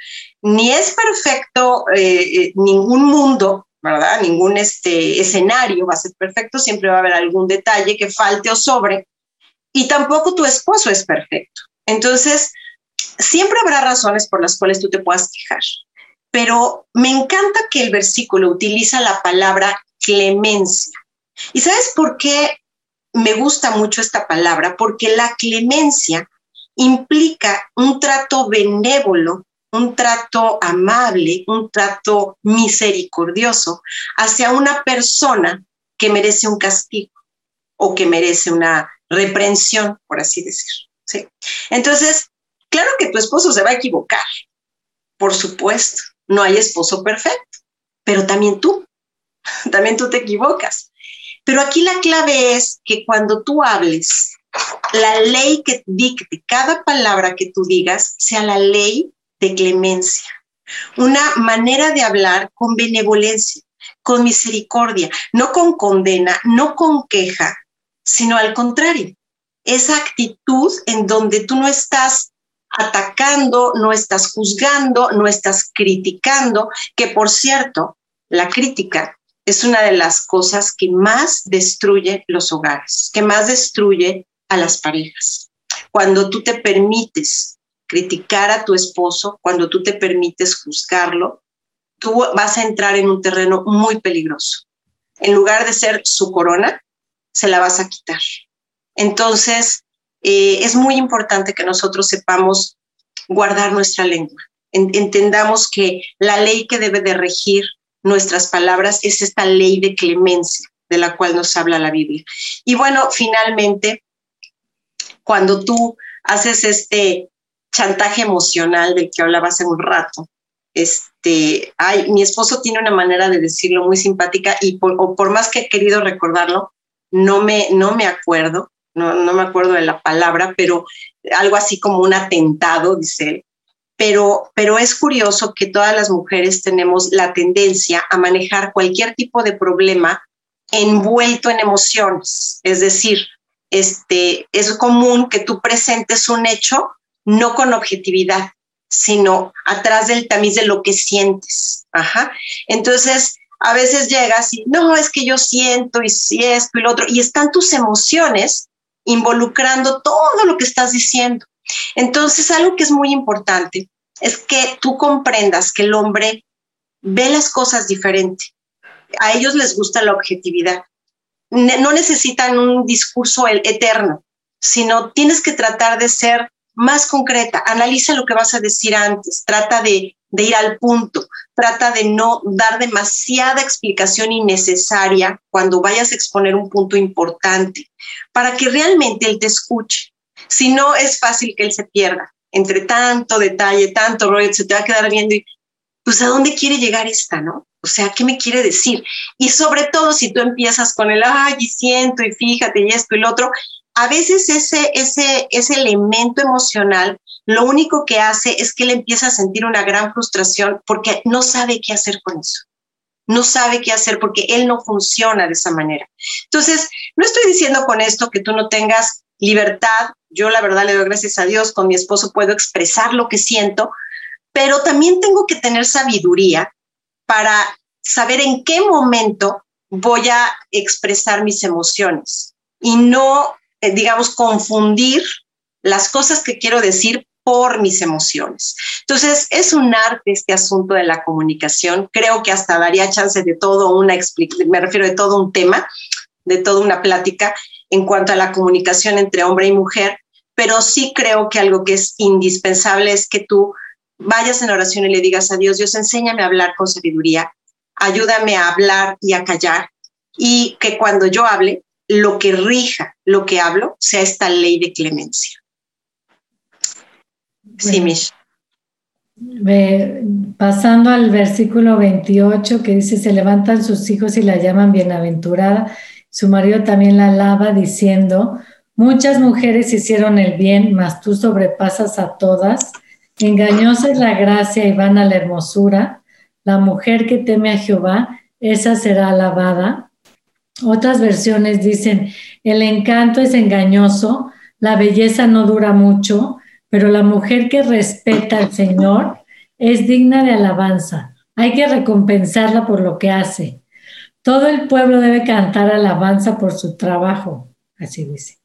Ni es perfecto eh, eh, ningún mundo, Ningún este, escenario va a ser perfecto, siempre va a haber algún detalle que falte o sobre, y tampoco tu esposo es perfecto. Entonces, siempre habrá razones por las cuales tú te puedas quejar, pero me encanta que el versículo utiliza la palabra clemencia. ¿Y sabes por qué me gusta mucho esta palabra? Porque la clemencia implica un trato benévolo un trato amable, un trato misericordioso hacia una persona que merece un castigo o que merece una reprensión, por así decir. ¿sí? Entonces, claro que tu esposo se va a equivocar, por supuesto, no hay esposo perfecto, pero también tú, también tú te equivocas. Pero aquí la clave es que cuando tú hables, la ley que dicte cada palabra que tú digas sea la ley de clemencia, una manera de hablar con benevolencia, con misericordia, no con condena, no con queja, sino al contrario, esa actitud en donde tú no estás atacando, no estás juzgando, no estás criticando, que por cierto, la crítica es una de las cosas que más destruye los hogares, que más destruye a las parejas. Cuando tú te permites criticar a tu esposo, cuando tú te permites juzgarlo, tú vas a entrar en un terreno muy peligroso. En lugar de ser su corona, se la vas a quitar. Entonces, eh, es muy importante que nosotros sepamos guardar nuestra lengua. entendamos que la ley que debe de regir nuestras palabras es esta ley de clemencia de la cual nos habla la Biblia. Y bueno, finalmente, cuando tú haces este chantaje emocional del que hablaba hace un rato, este, ay, mi esposo tiene una manera de decirlo muy simpática y por, por más que he querido recordarlo, no me, no me acuerdo, no, no me acuerdo de la palabra, pero algo así como un atentado, dice él. Pero, pero es curioso que todas las mujeres tenemos la tendencia a manejar cualquier tipo de problema envuelto en emociones. Es decir, este, es común que tú presentes un hecho no con objetividad, sino atrás del tamiz de lo que sientes. Ajá. Entonces, a veces llegas y no, es que yo siento y si esto y lo otro, y están tus emociones involucrando todo lo que estás diciendo. Entonces, algo que es muy importante es que tú comprendas que el hombre ve las cosas diferente. A ellos les gusta la objetividad no necesitan un discurso eterno, sino tienes que tratar de ser más concreta. Analiza lo que vas a decir antes, trata de, ir al punto, trata de no dar demasiada explicación innecesaria cuando vayas a exponer un punto importante, para que realmente él te escuche. Si no, es fácil que él se pierda entre tanto detalle, tanto rollo, se te va a quedar viendo y pues a dónde quiere llegar esta, ¿no? O sea, ¿qué me quiere decir? Y sobre todo si tú empiezas con el, ay, y siento, y fíjate, y esto y lo otro, a veces ese, ese, ese elemento emocional lo único que hace es que él empieza a sentir una gran frustración porque no sabe qué hacer con eso. No sabe qué hacer porque él no funciona de esa manera. Entonces, no estoy diciendo con esto que tú no tengas libertad. Yo la verdad le doy gracias a Dios, con mi esposo puedo expresar lo que siento, pero también tengo que tener sabiduría para saber en qué momento voy a expresar mis emociones y no, eh, digamos, confundir las cosas que quiero decir por mis emociones. Entonces, es un arte este asunto de la comunicación. Creo que hasta daría chance de todo una me refiero de todo un tema, de toda una plática en cuanto a la comunicación entre hombre y mujer, pero sí creo que algo que es indispensable es que tú vayas en oración y le digas a Dios, Dios, enséñame a hablar con sabiduría, ayúdame a hablar y a callar, y que cuando yo hable, lo que rija lo que hablo sea esta ley de clemencia. sí, Mish. Pasando al versículo 28 que dice, se levantan sus hijos y la llaman bienaventurada, su marido también la alaba diciendo, muchas mujeres hicieron el bien, mas tú sobrepasas a todas Engañosa es la gracia y vana la hermosura. La mujer que teme a Jehová, esa será alabada. Otras versiones dicen, el encanto es engañoso, la belleza no dura mucho, pero la mujer que respeta al Señor es digna de alabanza. Hay que recompensarla por lo que hace. Todo el pueblo debe cantar alabanza por su trabajo, así dice.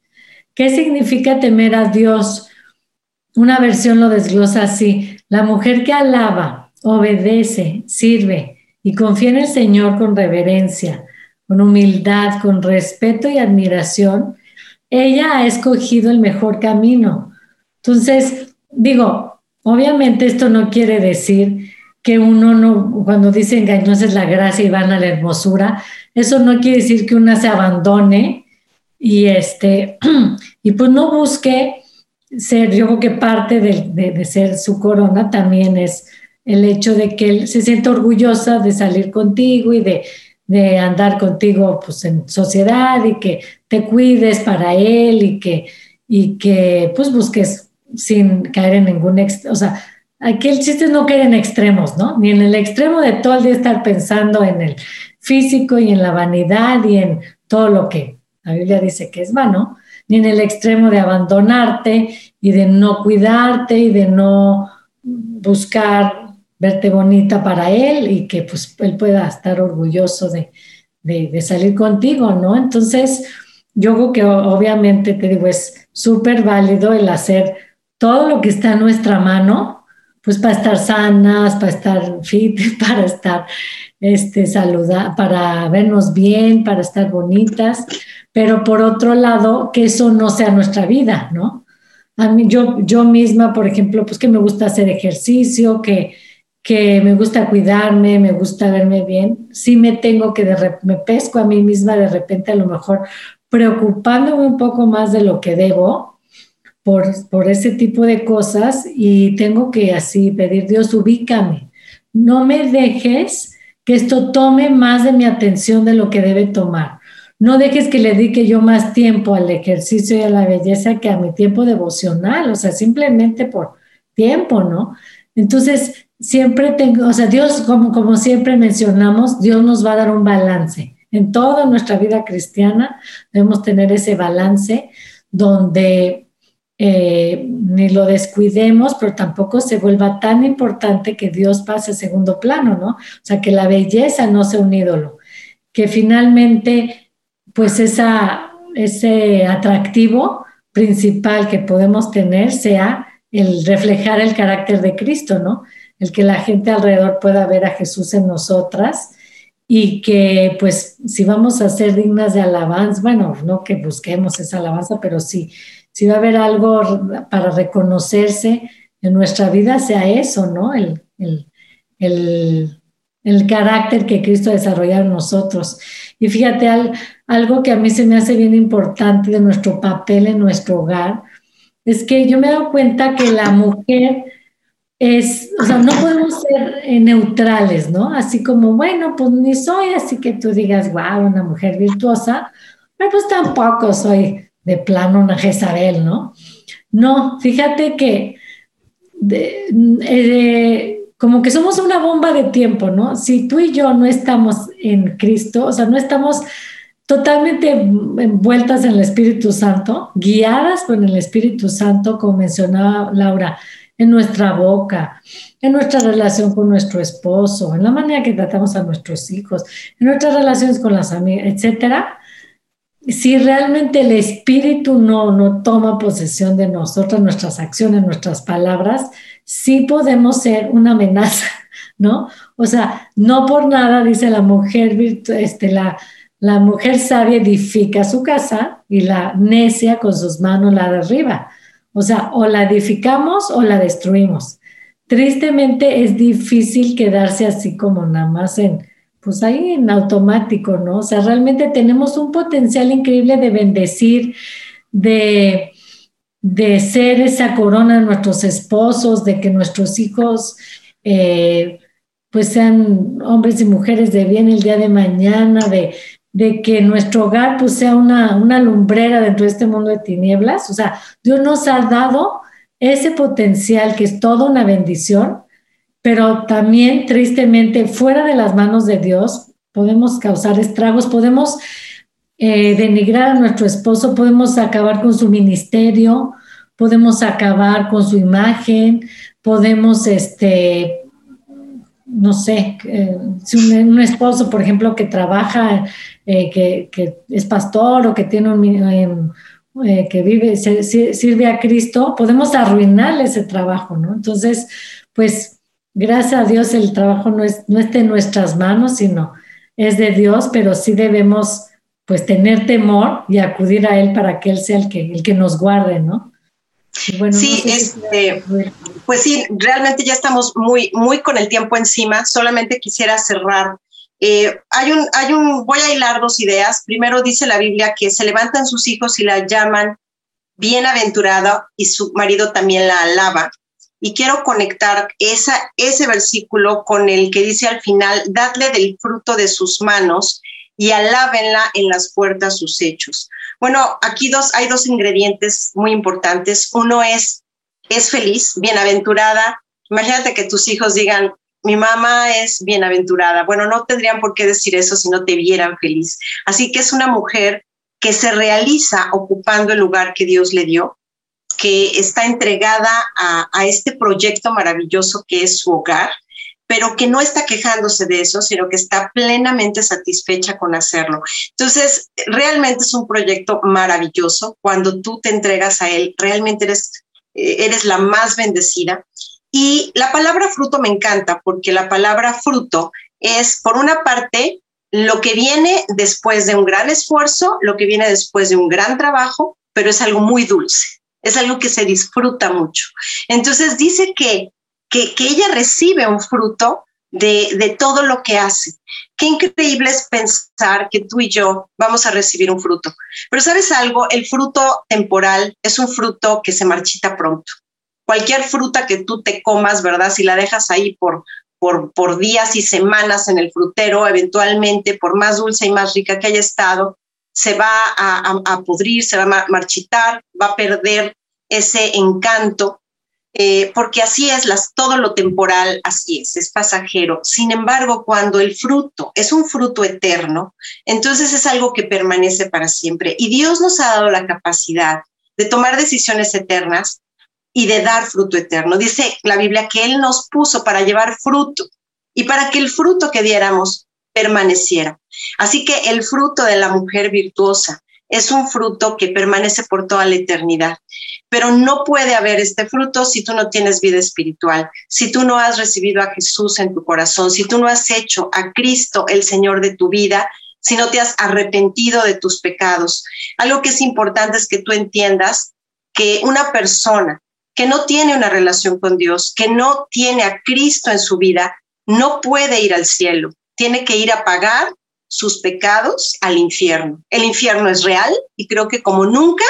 ¿Qué significa temer a Dios? Una versión lo desglosa así, la mujer que alaba, obedece, sirve y confía en el Señor con reverencia, con humildad, con respeto y admiración, ella ha escogido el mejor camino. Entonces, digo, obviamente esto no quiere decir que uno no, cuando dice engañosa es la gracia y van a la hermosura, eso no quiere decir que una se abandone y este, y pues no busque ser, yo creo que parte de, ser su corona también es el hecho de que él se siente orgullosa de salir contigo y de, de andar contigo pues, en sociedad y que te cuides para él y que, y que pues busques sin caer en ningún, o sea, aquí el chiste no caer en extremos, ¿no? Ni en el extremo de todo el día estar pensando en el físico y en la vanidad y en todo lo que la Biblia dice que es vano, ni en el extremo de abandonarte y de no cuidarte y de no buscar verte bonita para él y que pues él pueda estar orgulloso de, de, salir contigo, ¿no? Entonces, yo creo que obviamente te digo, es súper válido el hacer todo lo que está en nuestra mano, pues para estar sanas, para estar fit, para estar este, saludar, para vernos bien, para estar bonitas, pero por otro lado, que eso no sea nuestra vida, ¿no? A mí, yo, yo misma, por ejemplo, pues que me gusta hacer ejercicio, que, que me gusta cuidarme, me gusta verme bien, sí me tengo que, me pesco a mí misma de repente a lo mejor preocupándome un poco más de lo que debo por, por ese tipo de cosas y tengo que así pedir, Dios, ubícame, no me dejes que esto tome más de mi atención de lo que debe tomar. No dejes que le dedique yo más tiempo al ejercicio y a la belleza que a mi tiempo devocional, o sea, simplemente por tiempo, ¿no? Entonces, siempre tengo, o sea, Dios, como, como siempre mencionamos, Dios nos va a dar un balance. En toda nuestra vida cristiana debemos tener ese balance donde eh, ni lo descuidemos, pero tampoco se vuelva tan importante que Dios pase a segundo plano, ¿no? O sea, que la belleza no sea un ídolo, que finalmente, pues esa, ese atractivo principal que podemos tener sea el reflejar el carácter de Cristo, ¿no? El que la gente alrededor pueda ver a Jesús en nosotras y que pues si vamos a ser dignas de alabanza, bueno, no que busquemos esa alabanza, pero sí, si va a haber algo para reconocerse en nuestra vida, sea eso, ¿no? El, el, carácter que Cristo ha desarrollado en nosotros. Y fíjate, algo que a mí se me hace bien importante de nuestro papel en nuestro hogar, es que yo me he dado cuenta que la mujer es, o sea, no podemos ser eh, neutrales, ¿no? Así como, bueno, pues ni soy así que tú digas, wow, una mujer virtuosa, pero pues tampoco soy de plano una Jezabel, ¿no? No, fíjate que eh, como que somos una bomba de tiempo, ¿no? Si tú y yo no estamos en Cristo, o sea, no estamos totalmente envueltas en el Espíritu Santo, guiadas por el Espíritu Santo, como mencionaba Laura, en nuestra boca, en nuestra relación con nuestro esposo, en la manera que tratamos a nuestros hijos, en nuestras relaciones con las amigas, etcétera. Si realmente el espíritu no, no toma posesión de nosotros, nuestras acciones, nuestras palabras, sí podemos ser una amenaza, ¿no? O sea, no por nada, dice la mujer, este, la, la mujer sabia edifica su casa y la necia con sus manos la derriba. O sea, o la edificamos o la destruimos. Tristemente es difícil quedarse así como nada más en, pues ahí en automático, ¿no? O sea, realmente tenemos un potencial increíble de bendecir, de, de ser esa corona de nuestros esposos, de que nuestros hijos eh, pues sean hombres y mujeres de bien el día de mañana, de, de que nuestro hogar pues sea una, una lumbrera dentro de este mundo de tinieblas. O sea, Dios nos ha dado ese potencial que es toda una bendición, pero también tristemente fuera de las manos de Dios podemos causar estragos, podemos eh, denigrar a nuestro esposo, podemos acabar con su ministerio, podemos acabar con su imagen, podemos este, no sé, eh, si un, esposo, por ejemplo, que trabaja, eh, que, es pastor o que tiene un, eh, que vive, sirve a Cristo, podemos arruinarle ese trabajo, ¿no? Entonces, pues, gracias a Dios el trabajo no, es, no está en nuestras manos, sino es de Dios, pero sí debemos, pues, tener temor y acudir a Él para que Él sea el que, el que nos guarde, ¿no? Sí, este, pues sí, realmente ya estamos muy, muy con el tiempo encima. Solamente quisiera cerrar. Eh, hay un, hay un, voy a hilar dos ideas. Primero dice la Biblia que se levantan sus hijos y la llaman bienaventurada y su marido también la alaba. y quiero conectar esa, ese versículo con el que dice al final, dadle del fruto de sus manos y alábenla en las puertas sus hechos. Bueno, aquí dos, hay dos ingredientes muy importantes. Uno es, es feliz, bienaventurada. Imagínate que tus hijos digan, mi mamá es bienaventurada. Bueno, no tendrían por qué decir eso si no te vieran feliz. Así que es una mujer que se realiza ocupando el lugar que Dios le dio, que está entregada a, este proyecto maravilloso que es su hogar, pero que no está quejándose de eso, sino que está plenamente satisfecha con hacerlo. Entonces, realmente es un proyecto maravilloso. Cuando tú te entregas a él, realmente eres, eh, eres la más bendecida. Y la palabra fruto me encanta porque la palabra fruto es, por una parte, lo que viene después de un gran esfuerzo, lo que viene después de un gran trabajo, pero es algo muy dulce es algo que se disfruta mucho. Entonces dice que, que, ella recibe un fruto de, de, todo lo que hace. Qué increíble es pensar que tú y yo vamos a recibir un fruto. Pero sabes algo, el fruto temporal es un fruto que se marchita pronto. Cualquier fruta que tú te comas, ¿verdad? Si la dejas ahí por, por, por días y semanas en el frutero, eventualmente, por más dulce y más rica que haya estado, se va a, pudrir, se va a marchitar, va a perder ese encanto, eh, porque así es, las, todo lo temporal, así es, es pasajero. Sin embargo, cuando el fruto es un fruto eterno, entonces es algo que permanece para siempre. Y Dios nos ha dado la capacidad de tomar decisiones eternas y de dar fruto eterno. Dice la Biblia que Él nos puso para llevar fruto y para que el fruto que diéramos permaneciera. Así que el fruto de la mujer virtuosa es un fruto que permanece por toda la eternidad. Pero no puede haber este fruto si tú no tienes vida espiritual, si tú no has recibido a Jesús en tu corazón, si tú no has hecho a Cristo el Señor de tu vida, si no te has arrepentido de tus pecados. Algo que es importante es que tú entiendas que una persona que no tiene una relación con Dios, que no tiene a Cristo en su vida, no puede ir al cielo tiene que ir a pagar sus pecados al infierno. El infierno es real y creo que como nunca,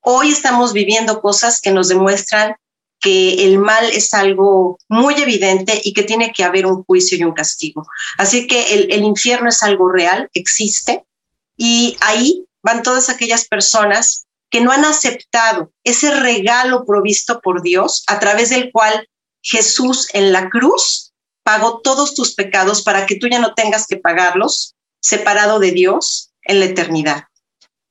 hoy estamos viviendo cosas que nos demuestran que el mal es algo muy evidente y que tiene que haber un juicio y un castigo. Así que el, infierno es algo real, existe, y ahí van todas aquellas personas que no han aceptado ese regalo provisto por Dios a través del cual Jesús en la cruz pagó todos tus pecados para que tú ya no tengas que pagarlos, separado de Dios en la eternidad.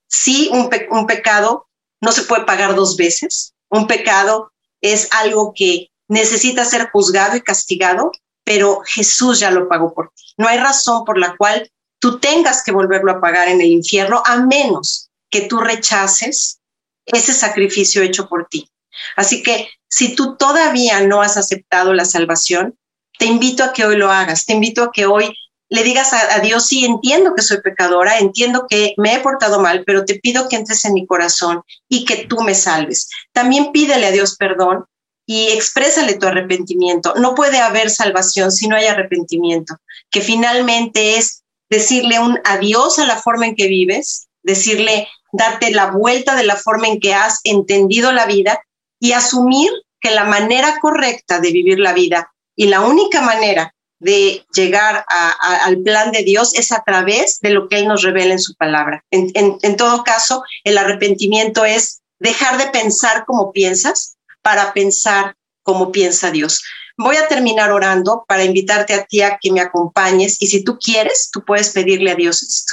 Sí, un, un pecado no se puede pagar dos veces. Un pecado es algo que necesita ser juzgado y castigado, pero Jesús ya lo pagó por ti. No hay razón por la cual tú tengas que volverlo a pagar en el infierno, a menos que tú rechaces ese sacrificio hecho por ti. Así que si tú todavía no has aceptado la salvación, te invito a que hoy lo hagas, te invito a que hoy le digas a, Dios, sí, entiendo que soy pecadora, entiendo que me he portado mal, pero te pido que entres en mi corazón y que tú me salves. También pídele a Dios perdón y exprésale tu arrepentimiento. No puede haber salvación si no hay arrepentimiento, que finalmente es decirle un adiós a la forma en que vives, decirle, darte la vuelta de la forma en que has entendido la vida y asumir que la manera correcta de vivir la vida y la única manera de llegar al plan de Dios es a través de lo que Él nos revela en su palabra. En, todo caso, el arrepentimiento es dejar de pensar como piensas para pensar como piensa Dios. Voy a terminar orando para invitarte a ti a que me acompañes y si tú quieres, tú puedes pedirle a Dios esto.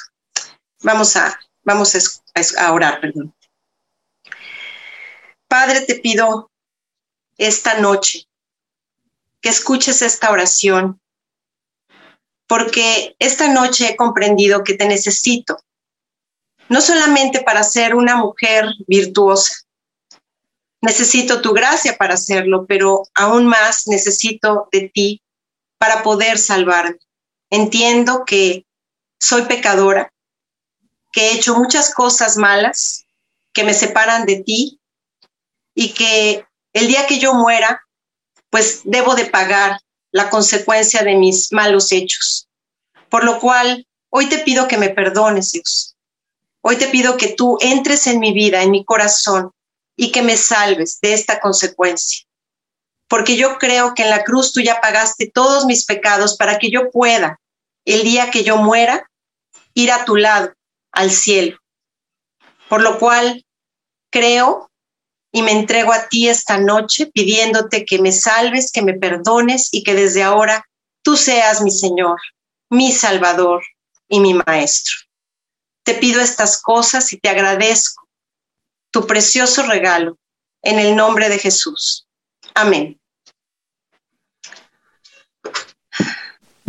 Vamos a, vamos a, a orar, perdón. Padre, te pido esta noche que escuches esta oración, porque esta noche he comprendido que te necesito, no solamente para ser una mujer virtuosa, necesito tu gracia para hacerlo, pero aún más necesito de ti para poder salvarme. Entiendo que soy pecadora, que he hecho muchas cosas malas que me separan de ti y que el día que yo muera pues debo de pagar la consecuencia de mis malos hechos. Por lo cual, hoy te pido que me perdones, Dios. Hoy te pido que tú entres en mi vida, en mi corazón, y que me salves de esta consecuencia. porque yo creo que en la cruz tú ya pagaste todos mis pecados para que yo pueda, el día que yo muera, ir a tu lado, al cielo. Por lo cual creo y me entrego a ti esta noche pidiéndote que me salves, que me perdones y que desde ahora tú seas mi Señor, mi Salvador y mi Maestro. Te pido estas cosas y te agradezco tu precioso regalo en el nombre de Jesús. Amén.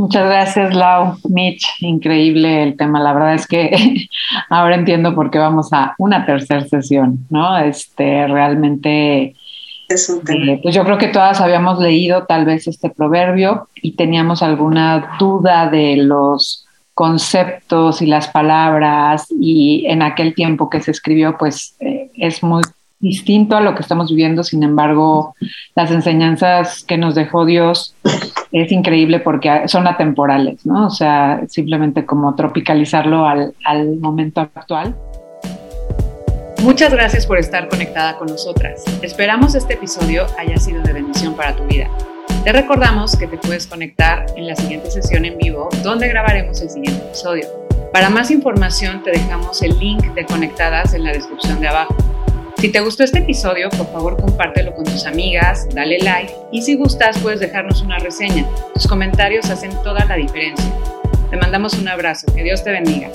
Muchas gracias, Lau, Mitch. Increíble el tema. La verdad es que ahora entiendo por qué vamos a una tercera sesión, ¿no? Este, realmente, es un tema. Eh, pues yo creo que todas habíamos leído tal vez este proverbio y teníamos alguna duda de los conceptos y las palabras y en aquel tiempo que se escribió, pues eh, es muy distinto a lo que estamos viviendo, sin embargo, las enseñanzas que nos dejó Dios es increíble porque son atemporales, ¿no? O sea, simplemente como tropicalizarlo al, al momento actual. Muchas gracias por estar conectada con nosotras. Esperamos este episodio haya sido de bendición para tu vida. Te recordamos que te puedes conectar en la siguiente sesión en vivo donde grabaremos el siguiente episodio. Para más información te dejamos el link de Conectadas en la descripción de abajo. Si te gustó este episodio, por favor compártelo con tus amigas, dale like y si gustas puedes dejarnos una reseña. Tus comentarios hacen toda la diferencia. Te mandamos un abrazo, que Dios te bendiga.